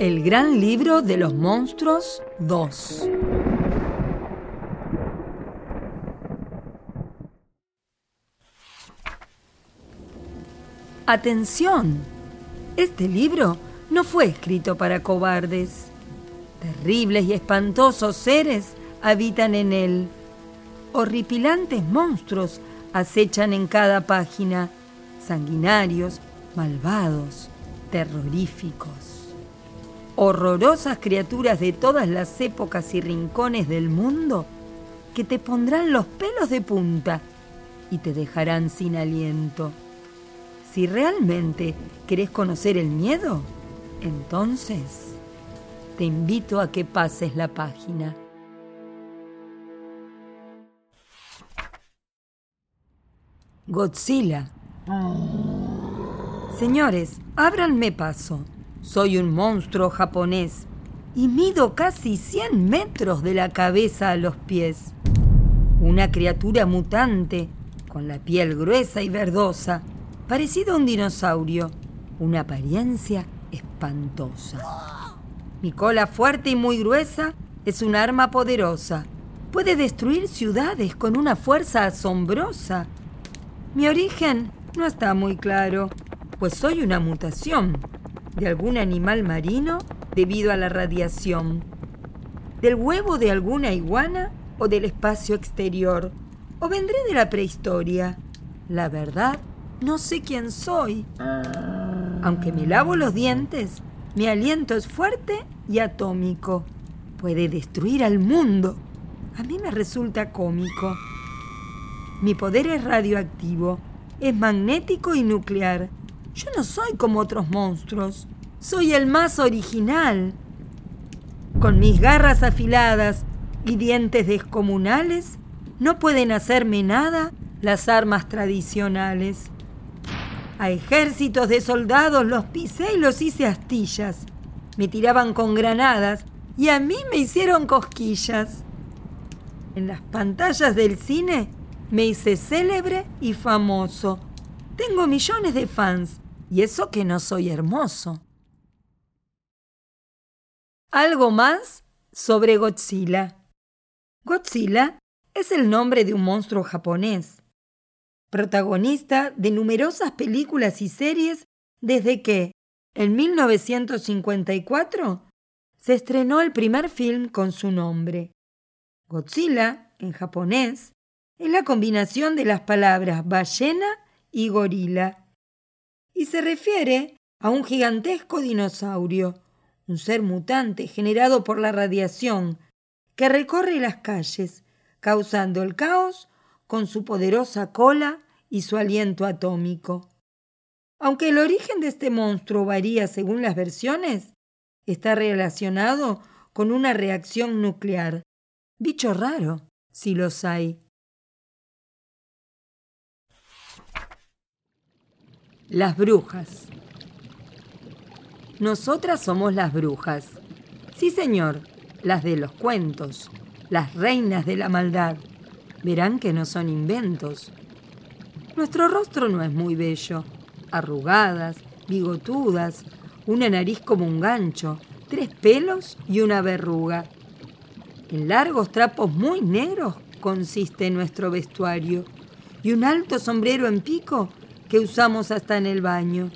El gran libro de los monstruos 2. Atención, este libro no fue escrito para cobardes. Terribles y espantosos seres habitan en él. Horripilantes monstruos acechan en cada página, sanguinarios, malvados, terroríficos. Horrorosas criaturas de todas las épocas y rincones del mundo que te pondrán los pelos de punta y te dejarán sin aliento. Si realmente querés conocer el miedo, entonces te invito a que pases la página. Godzilla. Señores, ábranme paso. Soy un monstruo japonés y mido casi 100 metros de la cabeza a los pies. Una criatura mutante, con la piel gruesa y verdosa, parecido a un dinosaurio, una apariencia espantosa. Mi cola fuerte y muy gruesa es un arma poderosa. Puede destruir ciudades con una fuerza asombrosa. Mi origen no está muy claro, pues soy una mutación de algún animal marino debido a la radiación, del huevo de alguna iguana o del espacio exterior, o vendré de la prehistoria. La verdad no sé quién soy. Aunque me lavo los dientes, mi aliento es fuerte y atómico. Puede destruir al mundo. A mí me resulta cómico. Mi poder es radioactivo, es magnético y nuclear. Yo no soy como otros monstruos. Soy el más original. Con mis garras afiladas y dientes descomunales, no pueden hacerme nada las armas tradicionales. A ejércitos de soldados los pisé y los hice astillas. Me tiraban con granadas y a mí me hicieron cosquillas. En las pantallas del cine me hice célebre y famoso. Tengo millones de fans y eso que no soy hermoso. Algo más sobre Godzilla. Godzilla es el nombre de un monstruo japonés protagonista de numerosas películas y series desde que, en 1954, se estrenó el primer film con su nombre. Godzilla, en japonés, es la combinación de las palabras ballena y gorila, y se refiere a un gigantesco dinosaurio, un ser mutante generado por la radiación que recorre las calles, causando el caos con su poderosa cola y su aliento atómico. Aunque el origen de este monstruo varía según las versiones, está relacionado con una reacción nuclear. Bicho raro, si los hay. Las brujas. Nosotras somos las brujas. Sí, señor, las de los cuentos, las reinas de la maldad verán que no son inventos. Nuestro rostro no es muy bello, arrugadas, bigotudas, una nariz como un gancho, tres pelos y una verruga. En largos trapos muy negros consiste nuestro vestuario y un alto sombrero en pico que usamos hasta en el baño.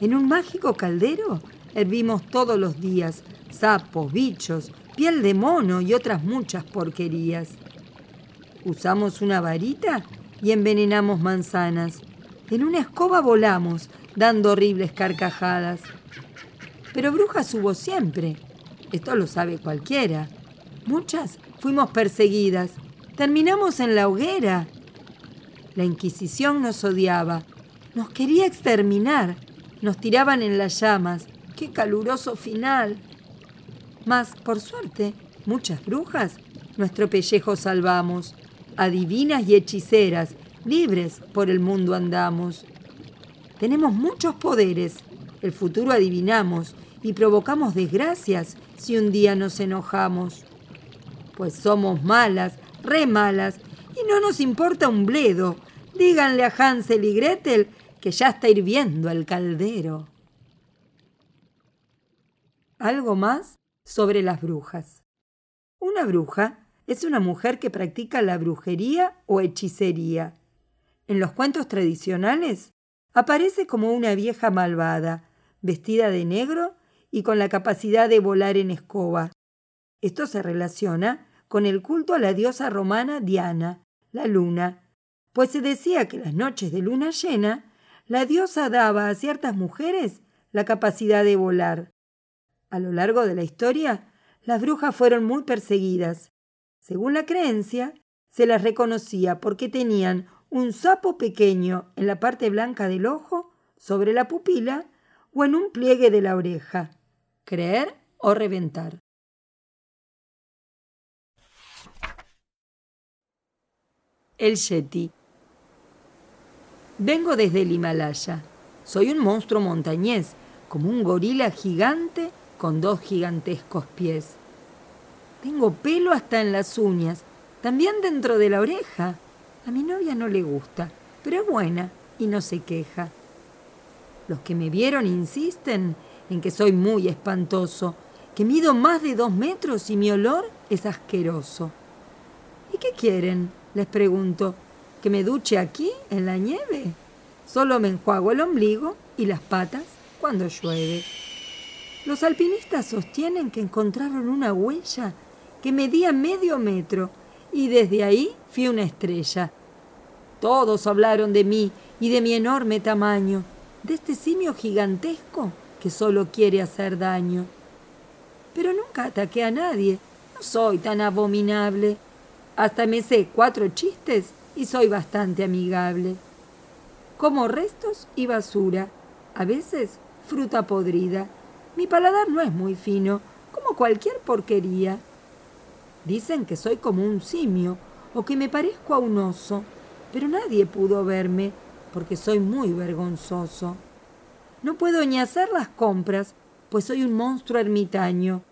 En un mágico caldero hervimos todos los días sapos, bichos, piel de mono y otras muchas porquerías. Usamos una varita y envenenamos manzanas. En una escoba volamos, dando horribles carcajadas. Pero brujas hubo siempre. Esto lo sabe cualquiera. Muchas fuimos perseguidas. Terminamos en la hoguera. La Inquisición nos odiaba. Nos quería exterminar. Nos tiraban en las llamas. ¡Qué caluroso final! Mas, por suerte, muchas brujas nuestro pellejo salvamos adivinas y hechiceras, libres por el mundo andamos. Tenemos muchos poderes, el futuro adivinamos y provocamos desgracias si un día nos enojamos. Pues somos malas, re malas, y no nos importa un bledo. Díganle a Hansel y Gretel que ya está hirviendo el caldero. Algo más sobre las brujas. Una bruja es una mujer que practica la brujería o hechicería. En los cuentos tradicionales aparece como una vieja malvada, vestida de negro y con la capacidad de volar en escoba. Esto se relaciona con el culto a la diosa romana Diana, la luna, pues se decía que las noches de luna llena, la diosa daba a ciertas mujeres la capacidad de volar. A lo largo de la historia, las brujas fueron muy perseguidas. Según la creencia, se las reconocía porque tenían un sapo pequeño en la parte blanca del ojo, sobre la pupila o en un pliegue de la oreja. Creer o reventar. El Yeti. Vengo desde el Himalaya. Soy un monstruo montañés, como un gorila gigante con dos gigantescos pies. Tengo pelo hasta en las uñas, también dentro de la oreja. A mi novia no le gusta, pero es buena y no se queja. Los que me vieron insisten en que soy muy espantoso, que mido más de dos metros y mi olor es asqueroso. ¿Y qué quieren? Les pregunto. ¿Que me duche aquí, en la nieve? Solo me enjuago el ombligo y las patas cuando llueve. Los alpinistas sostienen que encontraron una huella que medía medio metro y desde ahí fui una estrella. Todos hablaron de mí y de mi enorme tamaño, de este simio gigantesco que solo quiere hacer daño. Pero nunca ataqué a nadie, no soy tan abominable. Hasta me sé cuatro chistes y soy bastante amigable. Como restos y basura, a veces fruta podrida. Mi paladar no es muy fino, como cualquier porquería. Dicen que soy como un simio o que me parezco a un oso, pero nadie pudo verme porque soy muy vergonzoso. No puedo ni hacer las compras, pues soy un monstruo ermitaño.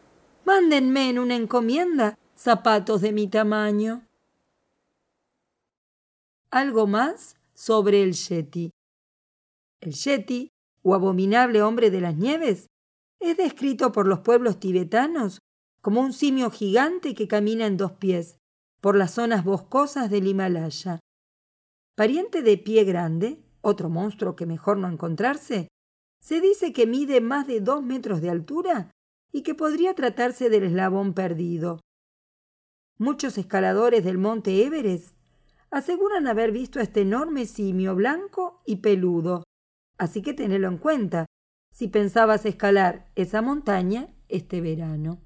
Mándenme en una encomienda zapatos de mi tamaño. Algo más sobre el Yeti. El Yeti, o abominable hombre de las nieves, es descrito por los pueblos tibetanos como un simio gigante que camina en dos pies por las zonas boscosas del Himalaya. Pariente de pie grande, otro monstruo que mejor no encontrarse, se dice que mide más de dos metros de altura y que podría tratarse del eslabón perdido. Muchos escaladores del monte Everest aseguran haber visto a este enorme simio blanco y peludo, así que tenelo en cuenta si pensabas escalar esa montaña este verano.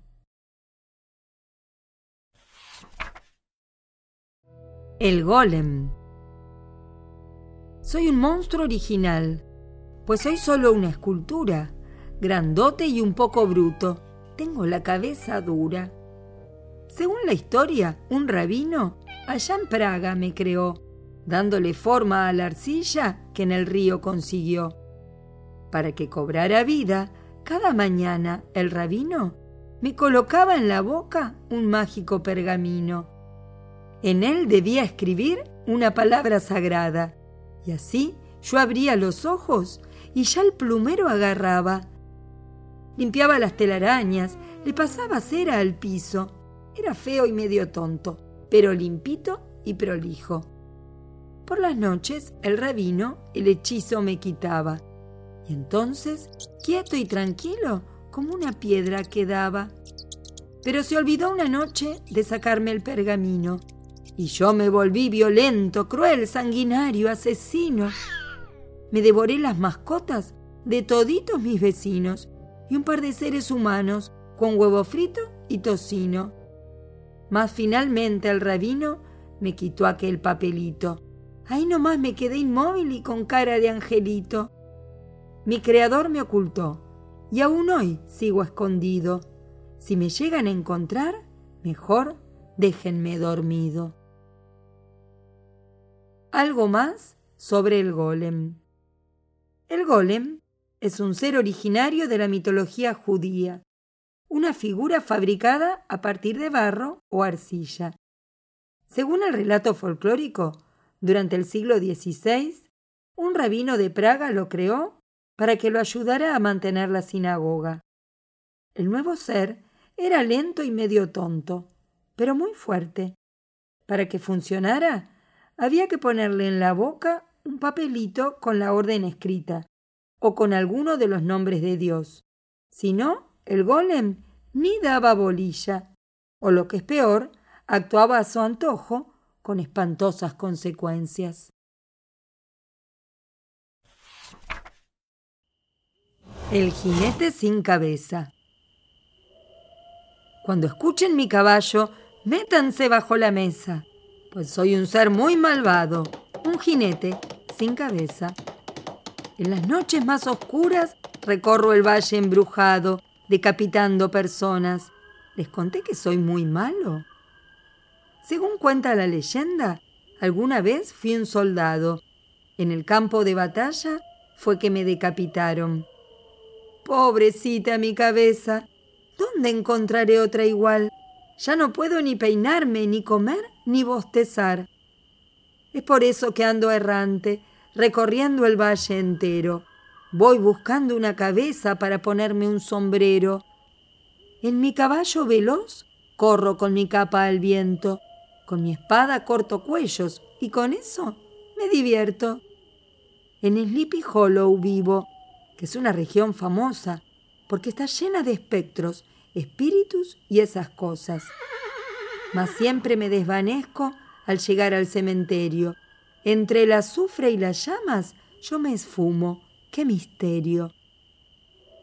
El golem. Soy un monstruo original, pues soy solo una escultura, grandote y un poco bruto. Tengo la cabeza dura. Según la historia, un rabino allá en Praga me creó, dándole forma a la arcilla que en el río consiguió. Para que cobrara vida, cada mañana el rabino me colocaba en la boca un mágico pergamino en él debía escribir una palabra sagrada. Y así yo abría los ojos y ya el plumero agarraba. Limpiaba las telarañas, le pasaba cera al piso. Era feo y medio tonto, pero limpito y prolijo. Por las noches el rabino el hechizo me quitaba. Y entonces, quieto y tranquilo, como una piedra quedaba. Pero se olvidó una noche de sacarme el pergamino y yo me volví violento, cruel, sanguinario, asesino. Me devoré las mascotas de toditos mis vecinos y un par de seres humanos con huevo frito y tocino. Mas finalmente el rabino me quitó aquel papelito. Ahí nomás me quedé inmóvil y con cara de angelito. Mi creador me ocultó y aún hoy sigo escondido. Si me llegan a encontrar, mejor déjenme dormido. Algo más sobre el golem. El golem es un ser originario de la mitología judía, una figura fabricada a partir de barro o arcilla. Según el relato folclórico, durante el siglo XVI, un rabino de Praga lo creó para que lo ayudara a mantener la sinagoga. El nuevo ser era lento y medio tonto, pero muy fuerte. Para que funcionara, había que ponerle en la boca un papelito con la orden escrita, o con alguno de los nombres de Dios. Si no, el golem ni daba bolilla, o lo que es peor, actuaba a su antojo con espantosas consecuencias. El jinete sin cabeza. Cuando escuchen mi caballo, métanse bajo la mesa, pues soy un ser muy malvado, un jinete sin cabeza. En las noches más oscuras recorro el valle embrujado, decapitando personas. ¿Les conté que soy muy malo? Según cuenta la leyenda, alguna vez fui un soldado. En el campo de batalla fue que me decapitaron. Pobrecita mi cabeza, ¿Dónde encontraré otra igual? Ya no puedo ni peinarme, ni comer, ni bostezar. Es por eso que ando errante, recorriendo el valle entero. Voy buscando una cabeza para ponerme un sombrero. En mi caballo veloz corro con mi capa al viento, con mi espada corto cuellos y con eso me divierto. En Sleepy Hollow vivo, que es una región famosa porque está llena de espectros, espíritus y esas cosas. Mas siempre me desvanezco al llegar al cementerio. Entre el azufre y las llamas yo me esfumo. ¡Qué misterio!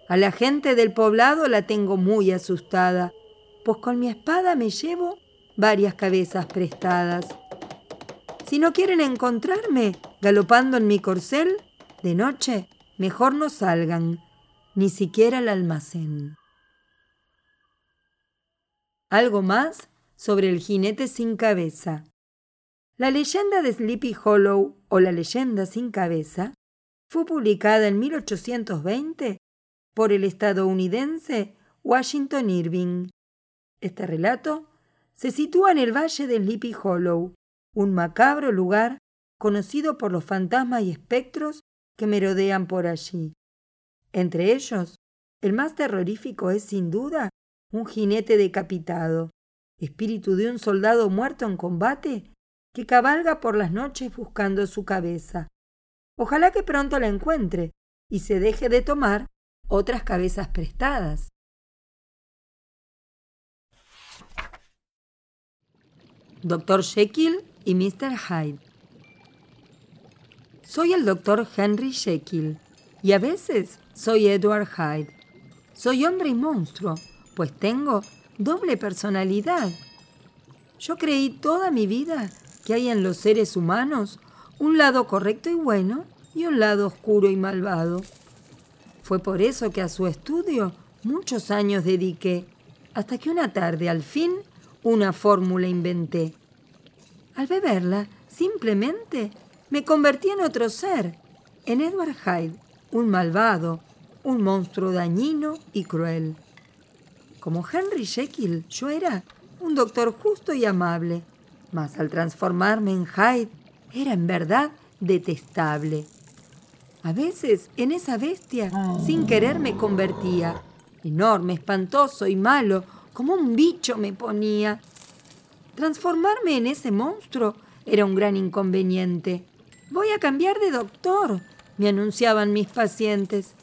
A la gente del poblado la tengo muy asustada, pues con mi espada me llevo varias cabezas prestadas. Si no quieren encontrarme galopando en mi corcel, de noche mejor no salgan, ni siquiera el almacén. Algo más sobre el jinete sin cabeza. La leyenda de Sleepy Hollow o la leyenda sin cabeza fue publicada en 1820 por el estadounidense Washington Irving. Este relato se sitúa en el valle de Sleepy Hollow, un macabro lugar conocido por los fantasmas y espectros que merodean por allí. Entre ellos, el más terrorífico es sin duda un jinete decapitado, espíritu de un soldado muerto en combate que cabalga por las noches buscando su cabeza. Ojalá que pronto la encuentre y se deje de tomar otras cabezas prestadas. Doctor Jekyll y Mr. Hyde. Soy el doctor Henry Jekyll y a veces soy Edward Hyde. Soy hombre y monstruo, pues tengo doble personalidad. Yo creí toda mi vida que hay en los seres humanos un lado correcto y bueno y un lado oscuro y malvado. Fue por eso que a su estudio muchos años dediqué, hasta que una tarde al fin una fórmula inventé. Al beberla, simplemente me convertí en otro ser, en Edward Hyde, un malvado, un monstruo dañino y cruel. Como Henry Jekyll, yo era un doctor justo y amable, mas al transformarme en Hyde, era en verdad detestable. A veces en esa bestia, sin querer, me convertía. Enorme, espantoso y malo, como un bicho me ponía. Transformarme en ese monstruo era un gran inconveniente. Voy a cambiar de doctor, me anunciaban mis pacientes.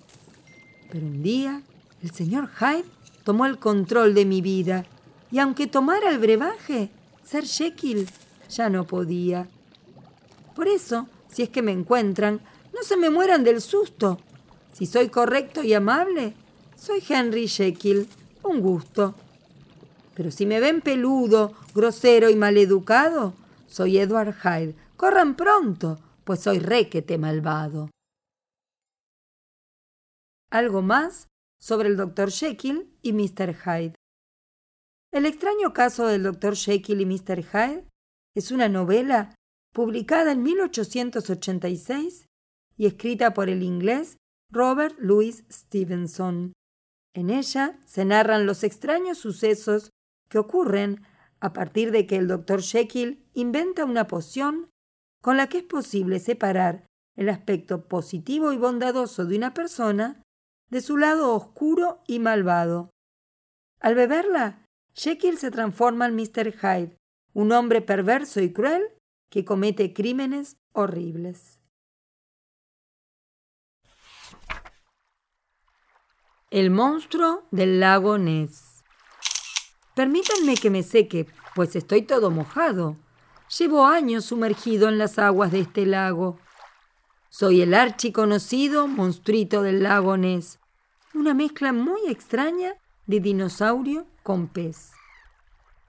Pero un día el señor Hyde tomó el control de mi vida y aunque tomara el brebaje, ser Jekyll ya no podía. Por eso, si es que me encuentran, no se me mueran del susto. Si soy correcto y amable, soy Henry Jekyll. Un gusto. Pero si me ven peludo, grosero y maleducado, soy Edward Hyde. Corran pronto, pues soy requete malvado algo más sobre el Dr. Jekyll y Mr. Hyde. El extraño caso del Dr. Jekyll y Mr. Hyde es una novela publicada en 1886 y escrita por el inglés Robert Louis Stevenson. En ella se narran los extraños sucesos que ocurren a partir de que el Dr. Jekyll inventa una poción con la que es posible separar el aspecto positivo y bondadoso de una persona de su lado oscuro y malvado. Al beberla, Jekyll se transforma en Mr. Hyde, un hombre perverso y cruel que comete crímenes horribles. El monstruo del lago Ness. Permítanme que me seque, pues estoy todo mojado. Llevo años sumergido en las aguas de este lago. Soy el archiconocido monstruito del lago Ness, una mezcla muy extraña de dinosaurio con pez.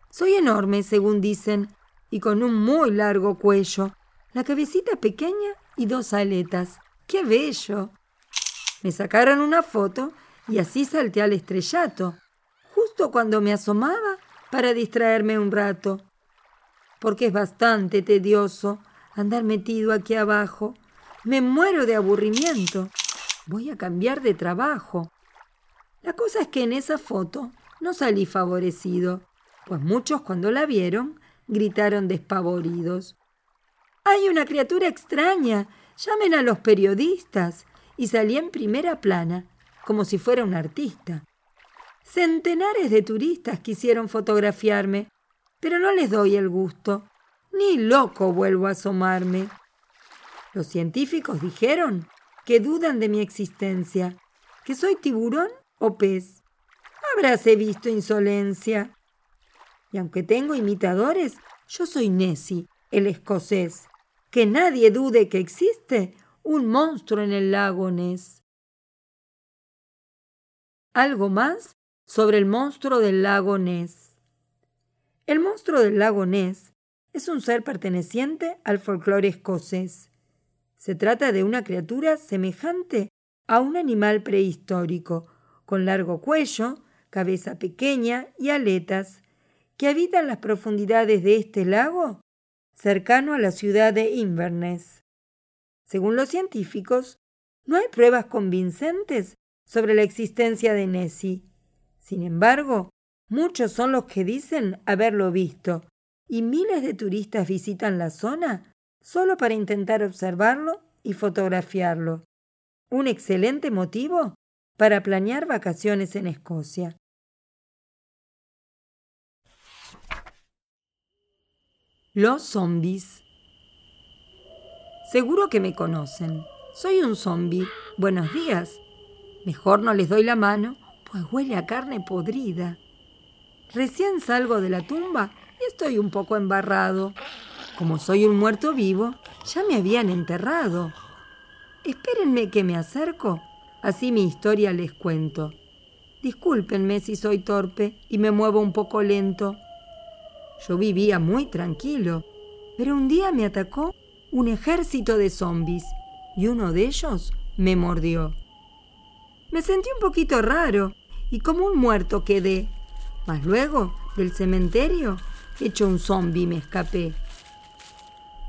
Soy enorme, según dicen, y con un muy largo cuello, la cabecita pequeña y dos aletas. ¡Qué bello! Me sacaron una foto y así salté al estrellato, justo cuando me asomaba para distraerme un rato. Porque es bastante tedioso andar metido aquí abajo. Me muero de aburrimiento. Voy a cambiar de trabajo. La cosa es que en esa foto no salí favorecido, pues muchos cuando la vieron gritaron despavoridos. Hay una criatura extraña. Llamen a los periodistas. Y salí en primera plana, como si fuera un artista. Centenares de turistas quisieron fotografiarme, pero no les doy el gusto. Ni loco vuelvo a asomarme. Los científicos dijeron que dudan de mi existencia, que soy tiburón o pez. Habráse visto insolencia. Aunque tengo imitadores, yo soy Nessie, el escocés. Que nadie dude que existe un monstruo en el lago Ness algo más sobre el monstruo del lago Ness. El monstruo del lago Ness es un ser perteneciente al folclore escocés. Se trata de una criatura semejante a un animal prehistórico, con largo cuello, cabeza pequeña y aletas, que habita en las profundidades de este lago, cercano a la ciudad de Inverness. Según los científicos, no hay pruebas convincentes sobre la existencia de Nessie. Sin embargo, muchos son los que dicen haberlo visto, y miles de turistas visitan la zona solo para intentar observarlo y fotografiarlo. Un excelente motivo para planear vacaciones en Escocia. Los zombies. Seguro que me conocen. Soy un zombie. Buenos días. Mejor no les doy la mano, pues huele a carne podrida. Recién salgo de la tumba y estoy un poco embarrado. Como soy un muerto vivo, ya me habían enterrado. Espérenme que me acerco, así mi historia les cuento. Discúlpenme si soy torpe y me muevo un poco lento. Yo vivía muy tranquilo, pero un día me atacó un ejército de zombis y uno de ellos me mordió. Me sentí un poquito raro y como un muerto quedé. Mas luego, del cementerio, hecho un zombi me escapé.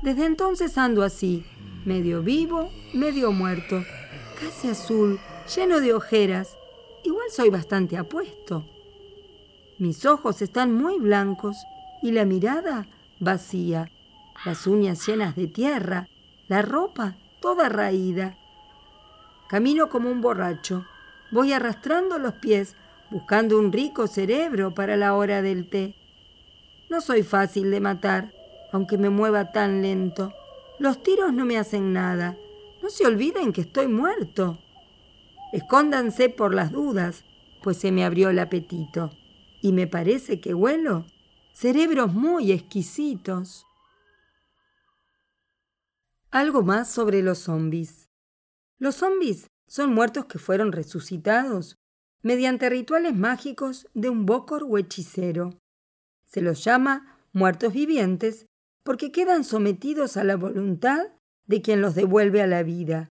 Desde entonces ando así, medio vivo, medio muerto, casi azul, lleno de ojeras. Igual soy bastante apuesto. Mis ojos están muy blancos y la mirada vacía, las uñas llenas de tierra, la ropa toda raída. Camino como un borracho, Voy arrastrando los pies, buscando un rico cerebro para la hora del té. No soy fácil de matar, aunque me mueva tan lento. Los tiros no me hacen nada. No se olviden que estoy muerto. Escóndanse por las dudas, pues se me abrió el apetito. Y me parece que huelo cerebros muy exquisitos. Algo más sobre los zombies. Los zombies son muertos que fueron resucitados mediante rituales mágicos de un bócor o hechicero. Se los llama muertos vivientes porque quedan sometidos a la voluntad de quien los devuelve a la vida.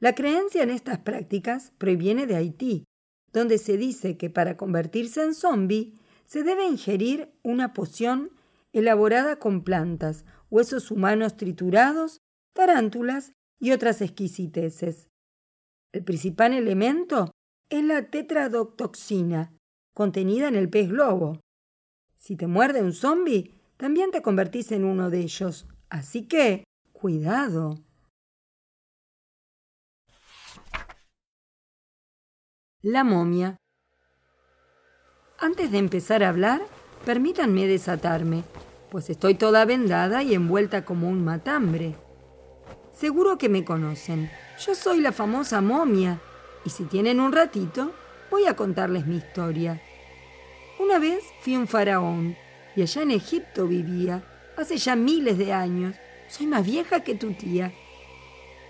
La creencia en estas prácticas proviene de Haití, donde se dice que para convertirse en zombie se debe ingerir una poción elaborada con plantas, huesos humanos triturados, tarántulas y otras exquisiteces. El principal elemento es la tetradotoxina, contenida en el pez globo. Si te muerde un zombi, también te convertís en uno de ellos. Así que, cuidado. La momia. Antes de empezar a hablar, permítanme desatarme, pues estoy toda vendada y envuelta como un matambre. Seguro que me conocen. Yo soy la famosa momia, y si tienen un ratito, voy a contarles mi historia. Una vez fui un faraón, y allá en Egipto vivía, hace ya miles de años. Soy más vieja que tu tía.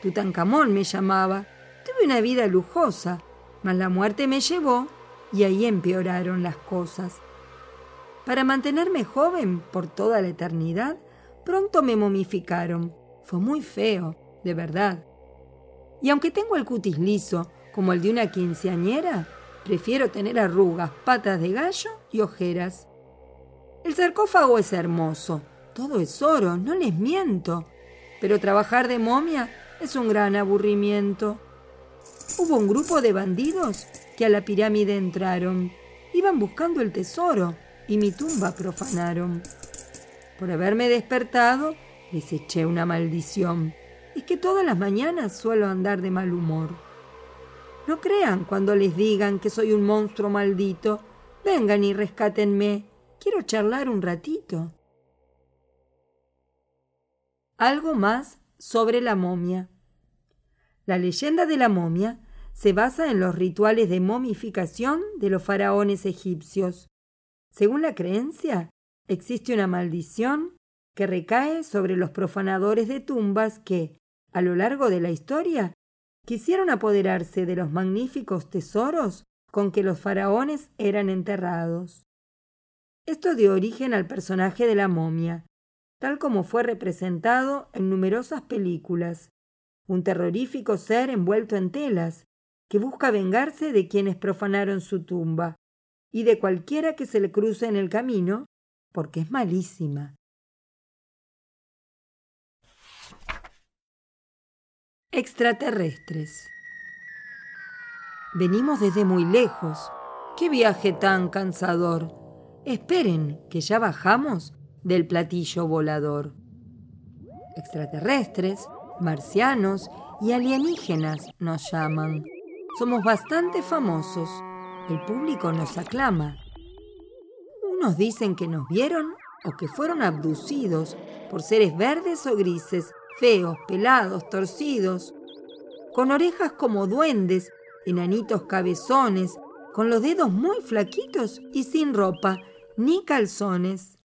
Tutankamón me llamaba. Tuve una vida lujosa, mas la muerte me llevó y ahí empeoraron las cosas. Para mantenerme joven por toda la eternidad, pronto me momificaron. Fue muy feo, de verdad. Y aunque tengo el cutis liso, como el de una quinceañera, prefiero tener arrugas, patas de gallo y ojeras. El sarcófago es hermoso, todo es oro, no les miento, pero trabajar de momia es un gran aburrimiento. Hubo un grupo de bandidos que a la pirámide entraron. Iban buscando el tesoro y mi tumba profanaron. Por haberme despertado, les eché una maldición. Es que todas las mañanas suelo andar de mal humor. No crean cuando les digan que soy un monstruo maldito. Vengan y rescátenme. Quiero charlar un ratito. Algo más sobre la momia. La leyenda de la momia se basa en los rituales de momificación de los faraones egipcios. Según la creencia, existe una maldición que recae sobre los profanadores de tumbas que, a lo largo de la historia, quisieron apoderarse de los magníficos tesoros con que los faraones eran enterrados. Esto dio origen al personaje de la momia, tal como fue representado en numerosas películas, un terrorífico ser envuelto en telas, que busca vengarse de quienes profanaron su tumba y de cualquiera que se le cruce en el camino, porque es malísima. Extraterrestres. Venimos desde muy lejos. ¡Qué viaje tan cansador! Esperen, que ya bajamos del platillo volador. Extraterrestres marcianos y alienígenas nos llaman. Somos bastante famosos. El público nos aclama. Unos dicen que nos vieron o que fueron abducidos por seres verdes o grises, feos, pelados, torcidos, con orejas como duendes, enanitos cabezones, con los dedos muy flaquitos y sin ropa, ni calzones.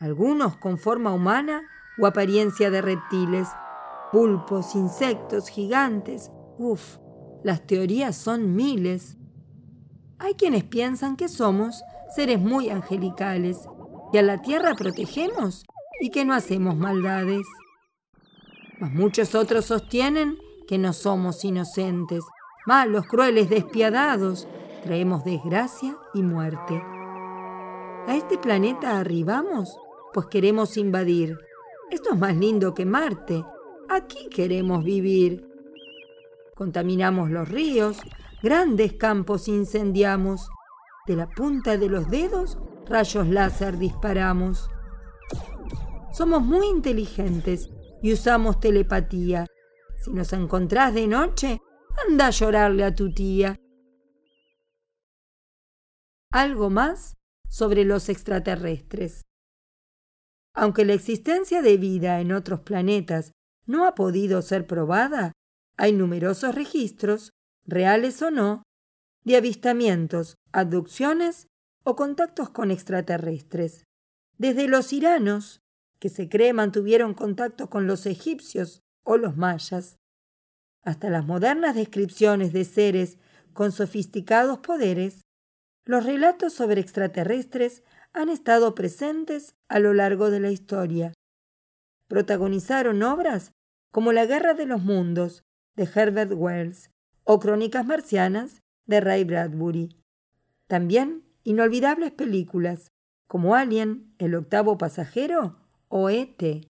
Algunos con forma humana o apariencia de reptiles, pulpos, insectos, gigantes. Uf, las teorías son miles. Hay quienes piensan que somos seres muy angelicales, que a la tierra protegemos y que no hacemos maldades. Mas muchos otros sostienen que no somos inocentes, malos, crueles, despiadados, traemos desgracia y muerte. A este planeta arribamos, pues queremos invadir. Esto es más lindo que Marte, Aquí queremos vivir. Contaminamos los ríos, grandes campos incendiamos. De la punta de los dedos, rayos láser disparamos. Somos muy inteligentes y usamos telepatía. Si nos encontrás de noche, anda a llorarle a tu tía. Algo más sobre los extraterrestres. Aunque la existencia de vida en otros planetas no ha podido ser probada, hay numerosos registros, reales o no, de avistamientos, abducciones o contactos con extraterrestres. Desde los iranos, que se cree mantuvieron contacto con los egipcios o los mayas, hasta las modernas descripciones de seres con sofisticados poderes, los relatos sobre extraterrestres han estado presentes a lo largo de la historia protagonizaron obras como La Guerra de los Mundos de Herbert Wells o Crónicas Marcianas de Ray Bradbury. También inolvidables películas como Alien, El octavo pasajero o E.T.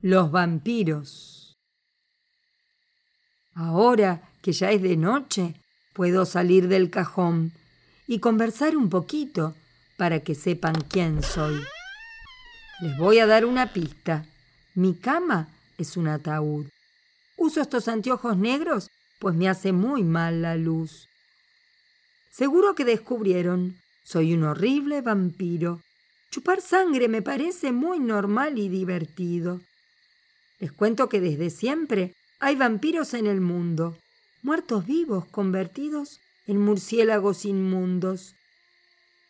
Los vampiros. Ahora que ya es de noche, puedo salir del cajón y conversar un poquito para que sepan quién soy. Les voy a dar una pista. Mi cama es un ataúd. Uso estos anteojos negros pues me hace muy mal la luz. Seguro que descubrieron, soy un horrible vampiro. Chupar sangre me parece muy normal y divertido. Les cuento que desde siempre hay vampiros en el mundo, muertos vivos convertidos en murciélagos inmundos.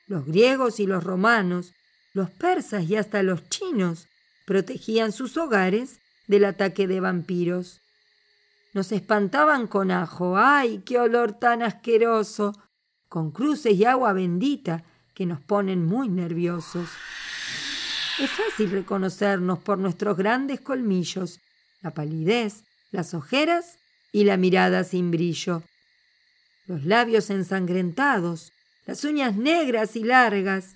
Los griegos y los romanos, los persas y hasta los chinos protegían sus hogares del ataque de vampiros. Nos espantaban con ajo, ¡ay, qué olor tan asqueroso! con cruces y agua bendita que nos ponen muy nerviosos. Es fácil reconocernos por nuestros grandes colmillos, la palidez, las ojeras y la mirada sin brillo. Los labios ensangrentados, las uñas negras y largas.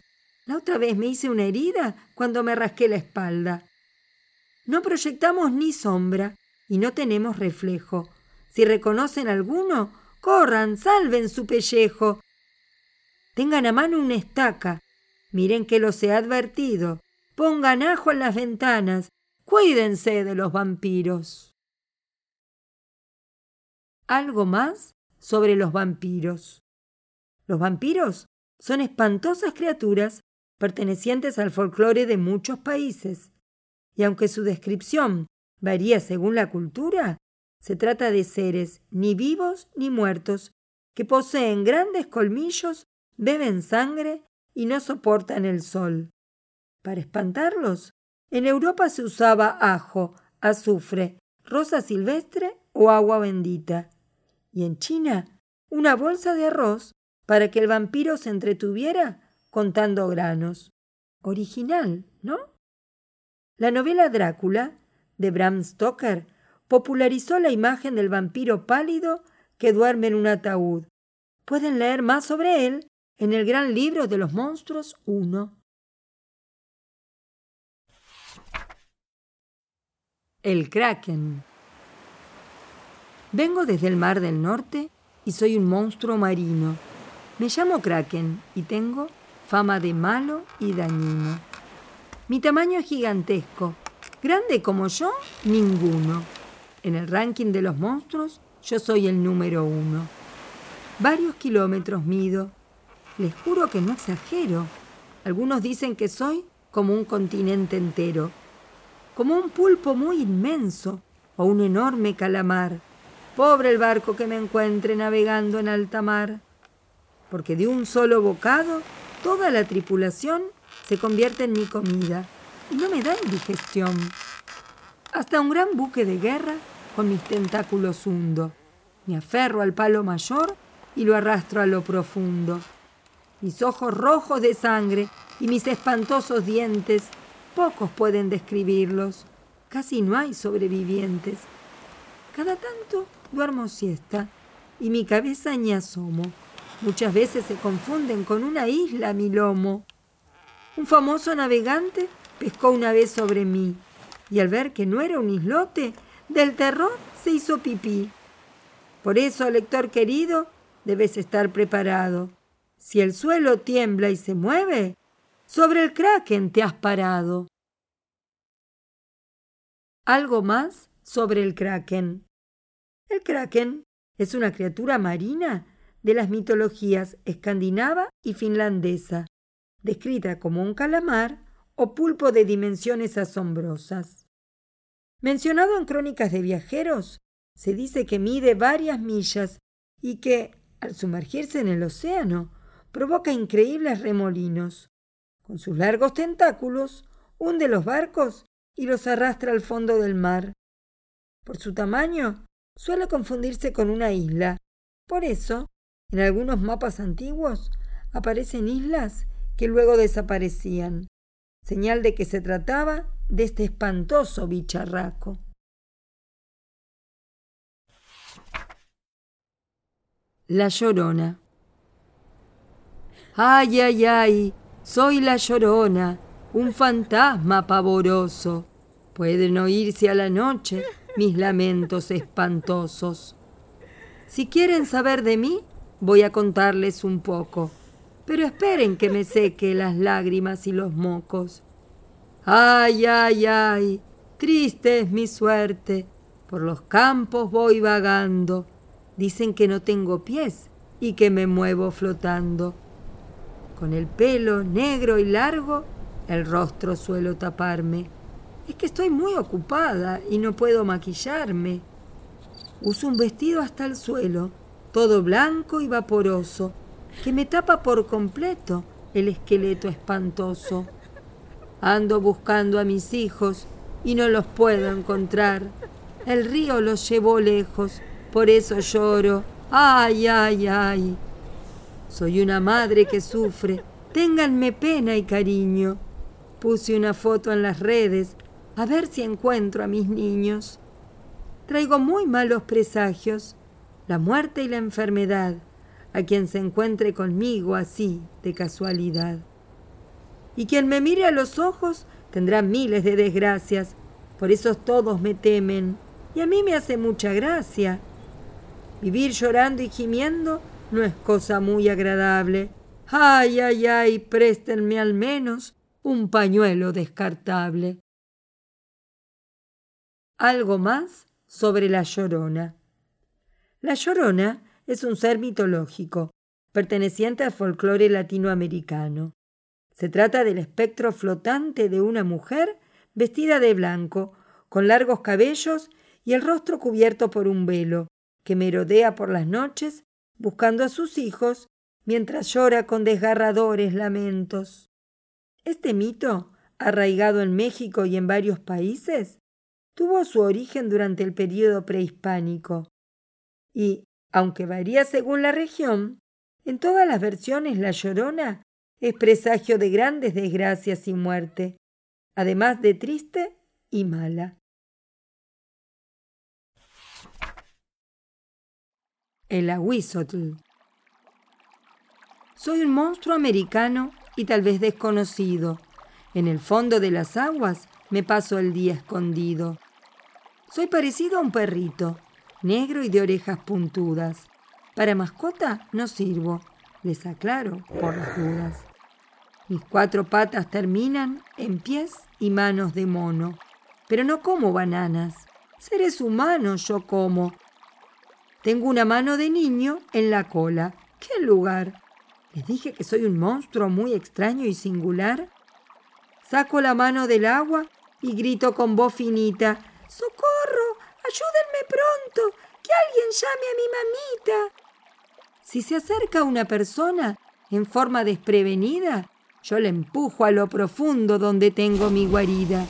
La otra vez me hice una herida cuando me rasqué la espalda. No proyectamos ni sombra y no tenemos reflejo. Si reconocen alguno, corran, salven su pellejo Tengan a mano una estaca. Miren que los he advertido. Pongan ajo en las ventanas. Cuídense de los vampiros. Algo más sobre los vampiros. Los vampiros son espantosas criaturas pertenecientes al folclore de muchos países, y aunque su descripción varía según la cultura, se trata de seres ni vivos ni muertos que poseen grandes colmillos beben sangre y no soportan el sol. Para espantarlos, en Europa se usaba ajo, azufre, rosa silvestre o agua bendita. Y en China, una bolsa de arroz para que el vampiro se entretuviera contando granos. Original, ¿no? La novela Drácula, de Bram Stoker, popularizó la imagen del vampiro pálido que duerme en un ataúd. Pueden leer más sobre él en el gran libro de los monstruos 1. El Kraken. Vengo desde el Mar del Norte y soy un monstruo marino. Me llamo Kraken y tengo fama de malo y dañino. Mi tamaño es gigantesco. Grande como yo, ninguno. En el ranking de los monstruos, yo soy el número uno. Varios kilómetros mido les juro que no exagero. Algunos dicen que soy como un continente entero, como un pulpo muy inmenso o un enorme calamar. Pobre el barco que me encuentre navegando en alta mar, porque de un solo bocado toda la tripulación se convierte en mi comida y no me da indigestión. Hasta un gran buque de guerra con mis tentáculos hundo. Me aferro al palo mayor y lo arrastro a lo profundo mis ojos rojos de sangre y mis espantosos dientes, pocos pueden describirlos. Casi no hay sobrevivientes. Cada tanto duermo siesta y mi cabeza ni asomo. Muchas veces se confunden con una isla mi lomo. Un famoso navegante pescó una vez sobre mí y al ver que no era un islote, del terror se hizo pipí. Por eso, lector querido, debes estar preparado. Si el suelo tiembla y se mueve, sobre el kraken te has parado. Algo más sobre el kraken. El kraken es una criatura marina de las mitologías escandinava y finlandesa, descrita como un calamar o pulpo de dimensiones asombrosas. Mencionado en crónicas de viajeros, se dice que mide varias millas y que, al sumergirse en el océano, provoca increíbles remolinos. Con sus largos tentáculos hunde los barcos y los arrastra al fondo del mar. Por su tamaño, suele confundirse con una isla. Por eso, en algunos mapas antiguos aparecen islas que luego desaparecían, señal de que se trataba de este espantoso bicharraco. La Llorona Ay, ay, ay, soy la llorona, un fantasma pavoroso. Pueden oírse a la noche mis lamentos espantosos. Si quieren saber de mí, voy a contarles un poco, pero esperen que me seque las lágrimas y los mocos. Ay, ay, ay, triste es mi suerte, por los campos voy vagando, Dicen que no tengo pies y que me muevo flotando. Con el pelo negro y largo, el rostro suelo taparme. Es que estoy muy ocupada y no puedo maquillarme. Uso un vestido hasta el suelo, todo blanco y vaporoso, que me tapa por completo el esqueleto espantoso. Ando buscando a mis hijos y no los puedo encontrar. El río los llevó lejos, por eso lloro. Ay, ay, ay. Soy una madre que sufre. Ténganme pena y cariño. Puse una foto en las redes a ver si encuentro a mis niños. Traigo muy malos presagios, la muerte y la enfermedad, a quien se encuentre conmigo así de casualidad. Y quien me mire a los ojos tendrá miles de desgracias, por eso todos me temen, y a mí me hace mucha gracia. Vivir llorando y gimiendo no es cosa muy agradable. Ay, ay, ay, préstenme al menos un pañuelo descartable. Algo más sobre la Llorona. La Llorona es un ser mitológico, perteneciente al folclore latinoamericano. Se trata del espectro flotante de una mujer vestida de blanco, con largos cabellos y el rostro cubierto por un velo, que merodea por las noches buscando a sus hijos mientras llora con desgarradores lamentos. Este mito, arraigado en México y en varios países, tuvo su origen durante el período prehispánico y, aunque varía según la región, en todas las versiones la llorona es presagio de grandes desgracias y muerte, además de triste y mala. El ahuizotl. Soy un monstruo americano y tal vez desconocido. En el fondo de las aguas me paso el día escondido. Soy parecido a un perrito, negro y de orejas puntudas. Para mascota no sirvo, les aclaro por las dudas. Mis cuatro patas terminan en pies y manos de mono. Pero no como bananas. Seres humanos yo como. Tengo una mano de niño en la cola. ¿Qué lugar? ¿Les dije que soy un monstruo muy extraño y singular? Saco la mano del agua y grito con voz finita. ¡Socorro! ¡Ayúdenme pronto! ¡Que alguien llame a mi mamita! Si se acerca una persona en forma desprevenida, yo le empujo a lo profundo donde tengo mi guarida.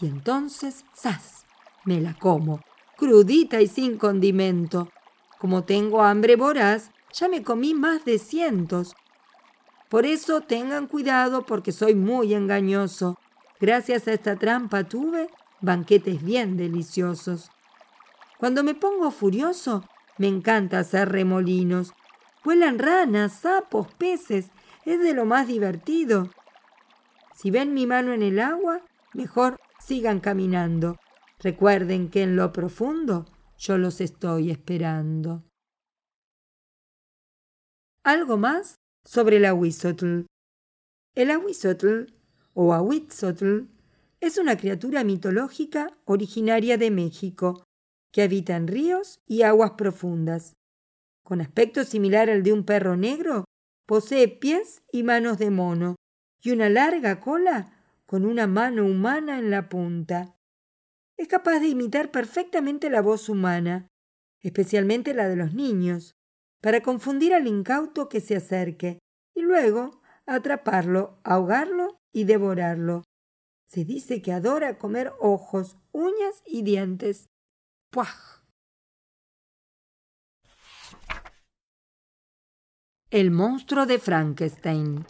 Y entonces, ¡zas! Me la como, crudita y sin condimento. Como tengo hambre voraz, ya me comí más de cientos. Por eso tengan cuidado porque soy muy engañoso. Gracias a esta trampa tuve banquetes bien deliciosos. Cuando me pongo furioso, me encanta hacer remolinos. Vuelan ranas, sapos, peces es de lo más divertido. Si ven mi mano en el agua, mejor sigan caminando. Recuerden que en lo profundo yo los estoy esperando. Algo más sobre el ahuizotl. El ahuizotl o ahuitzotl es una criatura mitológica originaria de México que habita en ríos y aguas profundas. Con aspecto similar al de un perro negro, Posee pies y manos de mono y una larga cola con una mano humana en la punta. Es capaz de imitar perfectamente la voz humana, especialmente la de los niños, para confundir al incauto que se acerque y luego atraparlo, ahogarlo y devorarlo. Se dice que adora comer ojos, uñas y dientes. ¡Puaj! El monstruo de Frankenstein.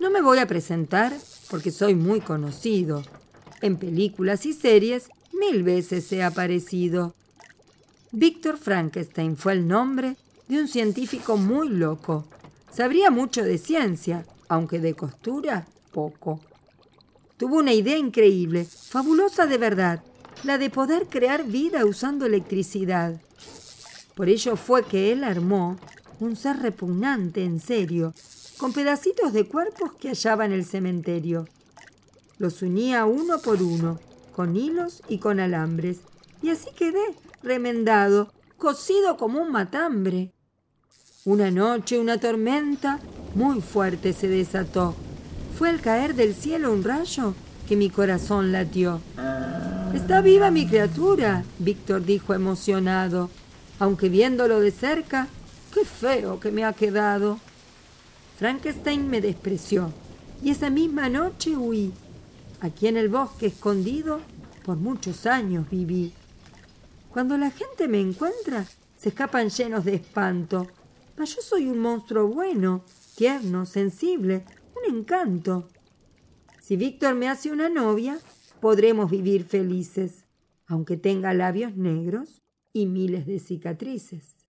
No me voy a presentar porque soy muy conocido. En películas y series mil veces he aparecido. Víctor Frankenstein fue el nombre de un científico muy loco. Sabría mucho de ciencia, aunque de costura poco. Tuvo una idea increíble, fabulosa de verdad, la de poder crear vida usando electricidad. Por ello fue que él armó un ser repugnante, en serio, con pedacitos de cuerpos que hallaba en el cementerio. Los unía uno por uno, con hilos y con alambres, y así quedé, remendado, cosido como un matambre. Una noche una tormenta muy fuerte se desató. Fue al caer del cielo un rayo que mi corazón latió. Está viva mi criatura, Víctor dijo emocionado, aunque viéndolo de cerca, qué feo que me ha quedado. Frankenstein me despreció y esa misma noche huí. Aquí en el bosque escondido por muchos años viví. Cuando la gente me encuentra, se escapan llenos de espanto. Mas yo soy un monstruo bueno, tierno, sensible, un encanto. Si Víctor me hace una novia, podremos vivir felices, aunque tenga labios negros y miles de cicatrices.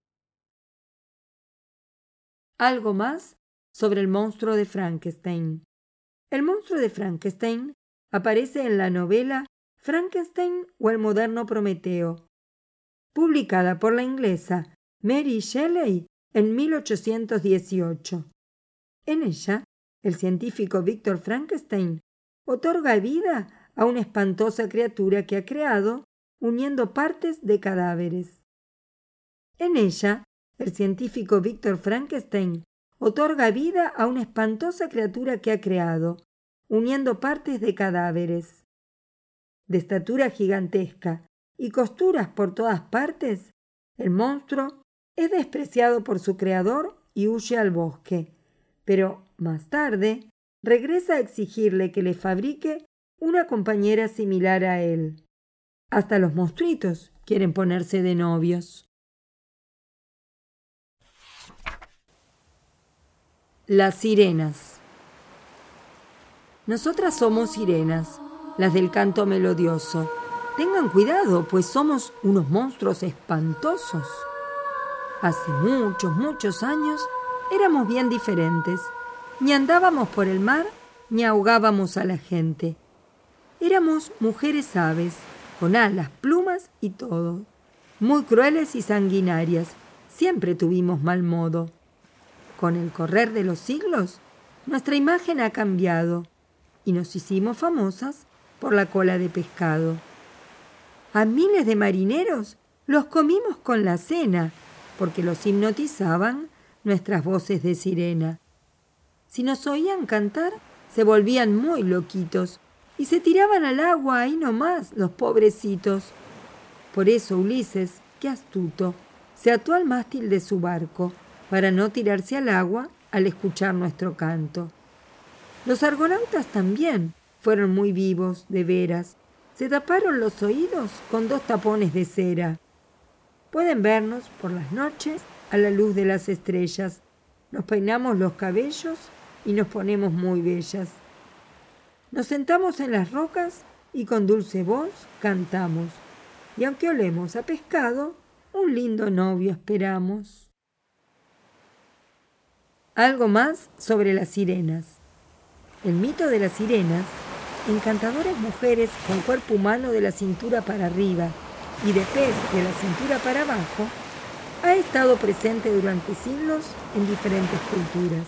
Algo más sobre el monstruo de Frankenstein. El monstruo de Frankenstein aparece en la novela Frankenstein o el moderno Prometeo, publicada por la inglesa Mary Shelley en 1818. En ella, el científico Víctor Frankenstein otorga vida a una espantosa criatura que ha creado uniendo partes de cadáveres. En ella, el científico Víctor Frankenstein otorga vida a una espantosa criatura que ha creado, uniendo partes de cadáveres. De estatura gigantesca y costuras por todas partes, el monstruo es despreciado por su creador y huye al bosque, pero más tarde regresa a exigirle que le fabrique una compañera similar a él. Hasta los monstruitos quieren ponerse de novios. Las sirenas. Nosotras somos sirenas, las del canto melodioso. Tengan cuidado, pues somos unos monstruos espantosos. Hace muchos, muchos años éramos bien diferentes. Ni andábamos por el mar, ni ahogábamos a la gente. Éramos mujeres aves, con alas, plumas y todo. Muy crueles y sanguinarias. Siempre tuvimos mal modo. Con el correr de los siglos, nuestra imagen ha cambiado y nos hicimos famosas por la cola de pescado. A miles de marineros los comimos con la cena, porque los hipnotizaban nuestras voces de sirena. Si nos oían cantar, se volvían muy loquitos y se tiraban al agua ahí nomás los pobrecitos. Por eso Ulises, qué astuto, se ató al mástil de su barco para no tirarse al agua al escuchar nuestro canto. Los argonautas también fueron muy vivos, de veras. Se taparon los oídos con dos tapones de cera. Pueden vernos por las noches a la luz de las estrellas. Nos peinamos los cabellos y nos ponemos muy bellas. Nos sentamos en las rocas y con dulce voz cantamos. Y aunque olemos a pescado, un lindo novio esperamos. Algo más sobre las sirenas. El mito de las sirenas, encantadoras mujeres con cuerpo humano de la cintura para arriba y de pez de la cintura para abajo, ha estado presente durante siglos en diferentes culturas.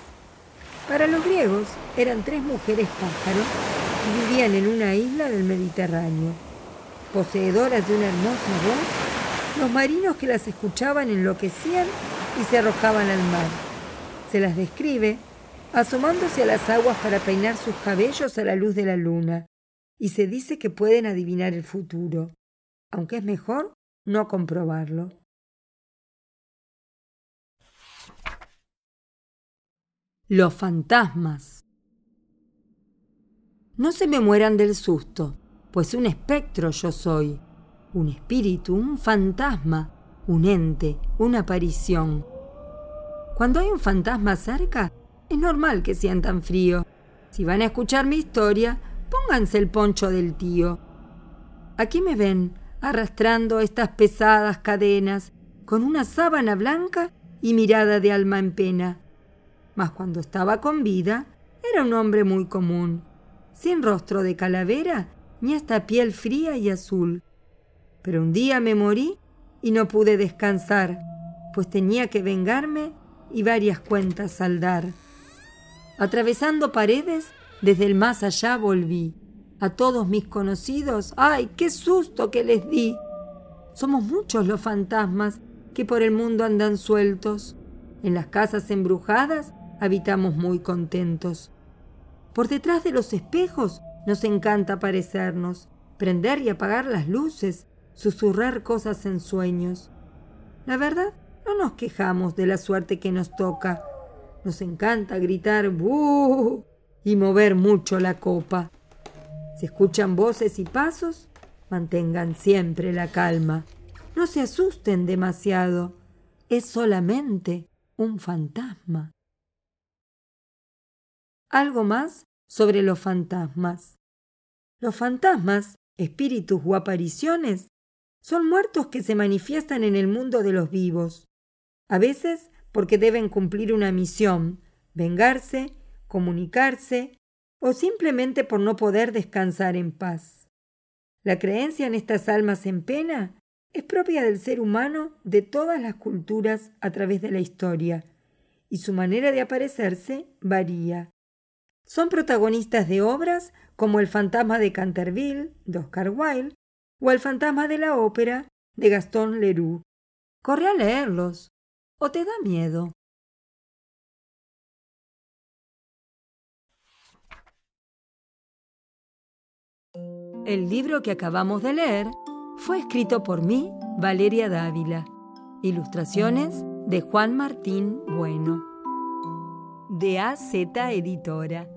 Para los griegos eran tres mujeres pájaros y vivían en una isla del Mediterráneo. Poseedoras de una hermosa voz, los marinos que las escuchaban enloquecían y se arrojaban al mar se las describe asomándose a las aguas para peinar sus cabellos a la luz de la luna, y se dice que pueden adivinar el futuro, aunque es mejor no comprobarlo. Los fantasmas. No se me mueran del susto, pues un espectro yo soy, un espíritu, un fantasma, un ente, una aparición cuando hay un fantasma cerca, es normal que sientan frío. Si van a escuchar mi historia, pónganse el poncho del tío. Aquí me ven, arrastrando estas pesadas cadenas, con una sábana blanca y mirada de alma en pena. Mas cuando estaba con vida, era un hombre muy común, sin rostro de calavera ni hasta piel fría y azul. Pero un día me morí y no pude descansar, pues tenía que vengarme y varias cuentas saldar. Atravesando paredes, desde el más allá volví. A todos mis conocidos, ¡ay, qué susto que les di! Somos muchos los fantasmas que por el mundo andan sueltos. En las casas embrujadas habitamos muy contentos. Por detrás de los espejos nos encanta parecernos, prender y apagar las luces, susurrar cosas en sueños. La verdad, no nos quejamos de la suerte que nos toca. Nos encanta gritar ¡buh! y mover mucho la copa. Si escuchan voces y pasos, mantengan siempre la calma. No se asusten demasiado. Es solamente un fantasma. Algo más sobre los fantasmas. Los fantasmas, espíritus o apariciones, son muertos que se manifiestan en el mundo de los vivos. A veces porque deben cumplir una misión, vengarse, comunicarse o simplemente por no poder descansar en paz. La creencia en estas almas en pena es propia del ser humano de todas las culturas a través de la historia, y su manera de aparecerse varía. Son protagonistas de obras como El fantasma de Canterville, de Oscar Wilde, o El fantasma de la ópera, de Gastón Leroux. Corre a leerlos, o te da miedo. El libro que acabamos de leer fue escrito por mí, Valeria Dávila. Ilustraciones de Juan Martín Bueno. De AZ Editora.